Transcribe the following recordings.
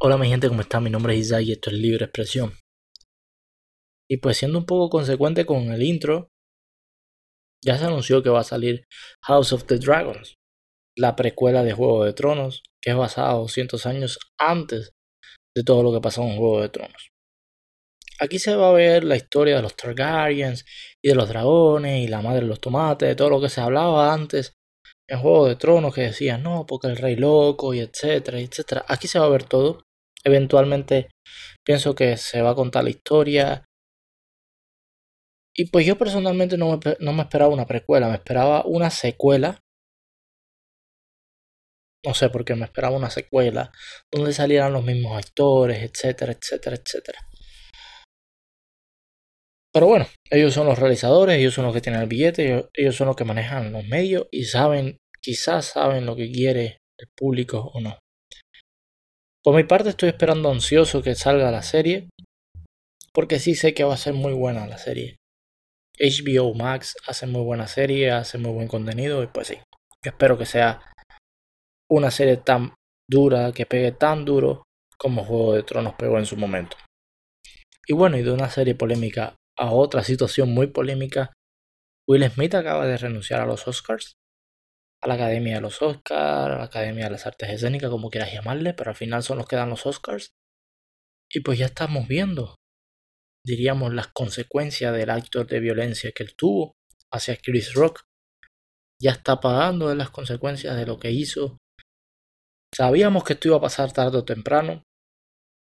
Hola mi gente, ¿cómo están? Mi nombre es Isaac y esto es Libre Expresión. Y pues siendo un poco consecuente con el intro, ya se anunció que va a salir House of the Dragons, la precuela de Juego de Tronos, que es basada 200 años antes de todo lo que pasó en Juego de Tronos. Aquí se va a ver la historia de los Targaryens y de los dragones y la madre de los tomates, de todo lo que se hablaba antes en Juego de Tronos que decían, no, porque el rey loco y etcétera, etcétera. Aquí se va a ver todo eventualmente pienso que se va a contar la historia. Y pues yo personalmente no me, no me esperaba una precuela, me esperaba una secuela. No sé por qué me esperaba una secuela donde salieran los mismos actores, etcétera, etcétera, etcétera. Pero bueno, ellos son los realizadores, ellos son los que tienen el billete, ellos son los que manejan los medios y saben, quizás saben lo que quiere el público o no. Por mi parte estoy esperando ansioso que salga la serie, porque sí sé que va a ser muy buena la serie. HBO Max hace muy buena serie, hace muy buen contenido y pues sí, espero que sea una serie tan dura, que pegue tan duro como Juego de Tronos pegó en su momento. Y bueno, y de una serie polémica a otra situación muy polémica, Will Smith acaba de renunciar a los Oscars a la Academia de los Oscars, a la Academia de las Artes Escénicas, como quieras llamarle, pero al final son los que dan los Oscars. Y pues ya estamos viendo, diríamos, las consecuencias del acto de violencia que él tuvo hacia Chris Rock. Ya está pagando las consecuencias de lo que hizo. Sabíamos que esto iba a pasar tarde o temprano,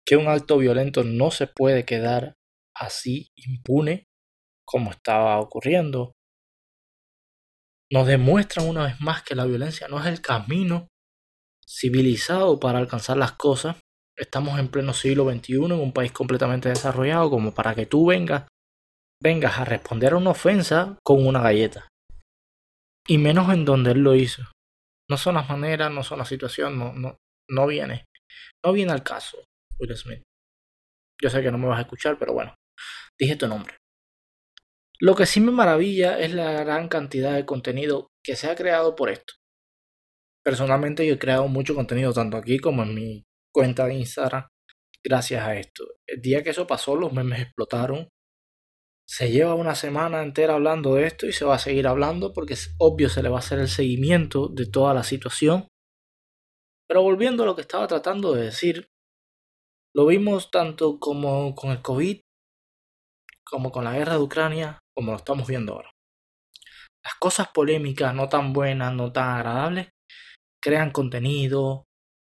que un acto violento no se puede quedar así impune como estaba ocurriendo nos demuestran una vez más que la violencia no es el camino civilizado para alcanzar las cosas. Estamos en pleno siglo XXI en un país completamente desarrollado como para que tú vengas, vengas a responder a una ofensa con una galleta. Y menos en donde él lo hizo. No son las maneras, no son la situación, no, no, no viene. No viene al caso, Will Smith. Yo sé que no me vas a escuchar, pero bueno, dije tu nombre. Lo que sí me maravilla es la gran cantidad de contenido que se ha creado por esto. Personalmente yo he creado mucho contenido tanto aquí como en mi cuenta de Instagram gracias a esto. El día que eso pasó los memes explotaron. Se lleva una semana entera hablando de esto y se va a seguir hablando porque es obvio se le va a hacer el seguimiento de toda la situación. Pero volviendo a lo que estaba tratando de decir, lo vimos tanto como con el COVID como con la guerra de Ucrania, como lo estamos viendo ahora. Las cosas polémicas, no tan buenas, no tan agradables, crean contenido,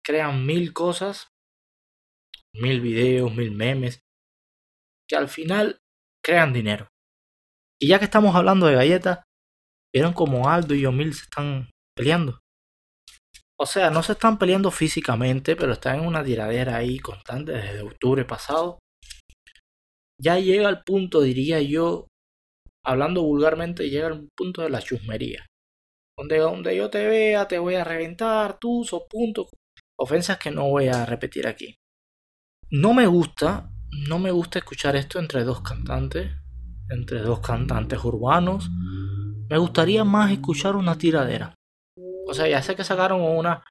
crean mil cosas, mil videos, mil memes, que al final crean dinero. Y ya que estamos hablando de galletas, vieron como Aldo y Yomil se están peleando. O sea, no se están peleando físicamente, pero están en una tiradera ahí constante desde octubre pasado ya llega al punto, diría yo, hablando vulgarmente, llega al punto de la chusmería. Donde, donde yo te vea, te voy a reventar, tú, sos punto. Ofensas que no voy a repetir aquí. No me gusta, no me gusta escuchar esto entre dos cantantes, entre dos cantantes urbanos. Me gustaría más escuchar una tiradera. O sea, ya sé que sacaron una,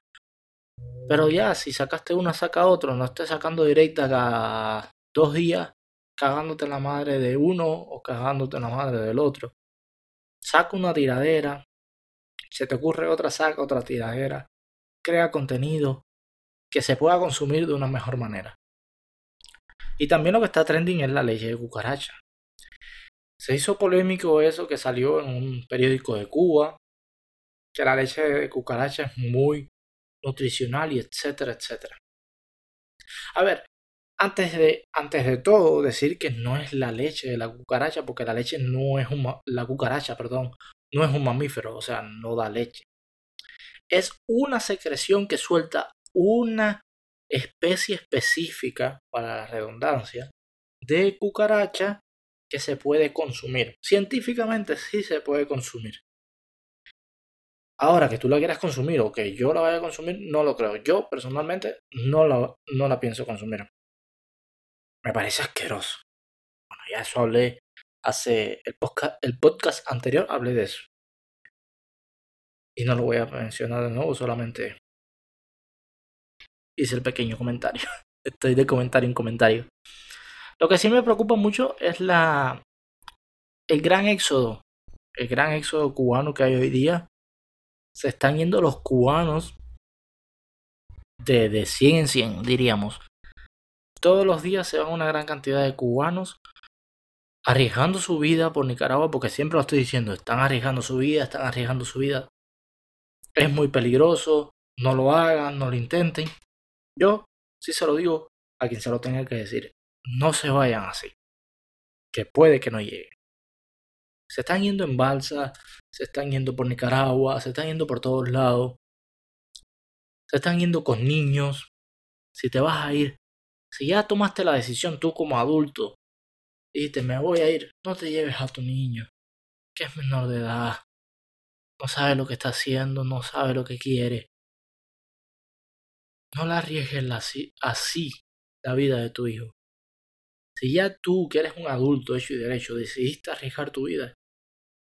pero ya, si sacaste una, saca otro. No estés sacando directa cada dos días cagándote la madre de uno o cagándote la madre del otro. Saca una tiradera, se te ocurre otra, saca otra tiradera, crea contenido que se pueda consumir de una mejor manera. Y también lo que está trending es la leche de cucaracha. Se hizo polémico eso que salió en un periódico de Cuba, que la leche de cucaracha es muy nutricional y etcétera, etcétera. A ver, antes de, antes de todo, decir que no es la leche de la cucaracha, porque la leche no es un, la cucaracha, perdón, no es un mamífero, o sea, no da leche. Es una secreción que suelta una especie específica, para la redundancia, de cucaracha que se puede consumir. Científicamente sí se puede consumir. Ahora que tú la quieras consumir o que yo la vaya a consumir, no lo creo. Yo personalmente no la, no la pienso consumir me parece asqueroso. Bueno, ya eso hablé hace el podcast, el podcast anterior hablé de eso. Y no lo voy a mencionar de nuevo, solamente hice el pequeño comentario. Estoy de comentario en comentario. Lo que sí me preocupa mucho es la el gran éxodo, el gran éxodo cubano que hay hoy día. Se están yendo los cubanos de, de 100 en 100, diríamos. Todos los días se van una gran cantidad de cubanos arriesgando su vida por Nicaragua, porque siempre lo estoy diciendo, están arriesgando su vida, están arriesgando su vida. Es muy peligroso, no lo hagan, no lo intenten. Yo sí se lo digo a quien se lo tenga que decir, no se vayan así, que puede que no llegue. Se están yendo en balsa, se están yendo por Nicaragua, se están yendo por todos lados, se están yendo con niños. Si te vas a ir, si ya tomaste la decisión tú como adulto Dijiste, me voy a ir. No te lleves a tu niño, que es menor de edad. No sabe lo que está haciendo, no sabe lo que quiere. No la arriesgues así, así la vida de tu hijo. Si ya tú, que eres un adulto hecho y derecho, decidiste arriesgar tu vida,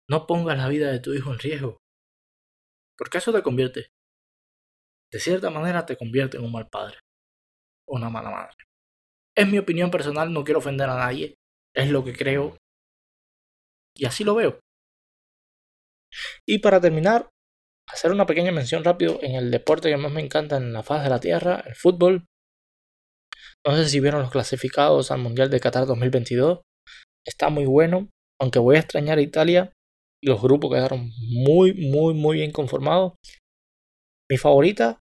no pongas la vida de tu hijo en riesgo. Porque eso te convierte, de cierta manera te convierte en un mal padre una mala madre. Es mi opinión personal, no quiero ofender a nadie es lo que creo y así lo veo. Y para terminar, hacer una pequeña mención rápido en el deporte que más me encanta en la faz de la Tierra, el fútbol. No sé si vieron los clasificados al Mundial de Qatar 2022. Está muy bueno, aunque voy a extrañar a Italia. Los grupos quedaron muy, muy, muy bien conformados. Mi favorita,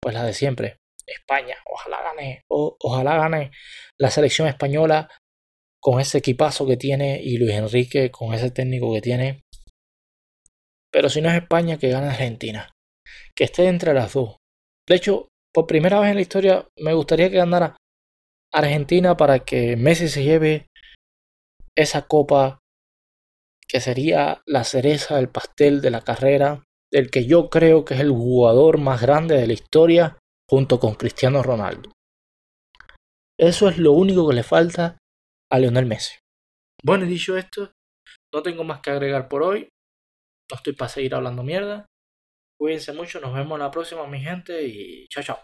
pues la de siempre, España. Ojalá gane, ojalá gane la selección española con ese equipazo que tiene y Luis Enrique con ese técnico que tiene. Pero si no es España, que gane Argentina. Que esté entre las dos. De hecho, por primera vez en la historia me gustaría que ganara Argentina para que Messi se lleve esa copa que sería la cereza del pastel de la carrera del que yo creo que es el jugador más grande de la historia junto con Cristiano Ronaldo. Eso es lo único que le falta a Lionel Messi. Bueno, dicho esto, no tengo más que agregar por hoy. No estoy para seguir hablando mierda. Cuídense mucho, nos vemos la próxima, mi gente, y chao, chao.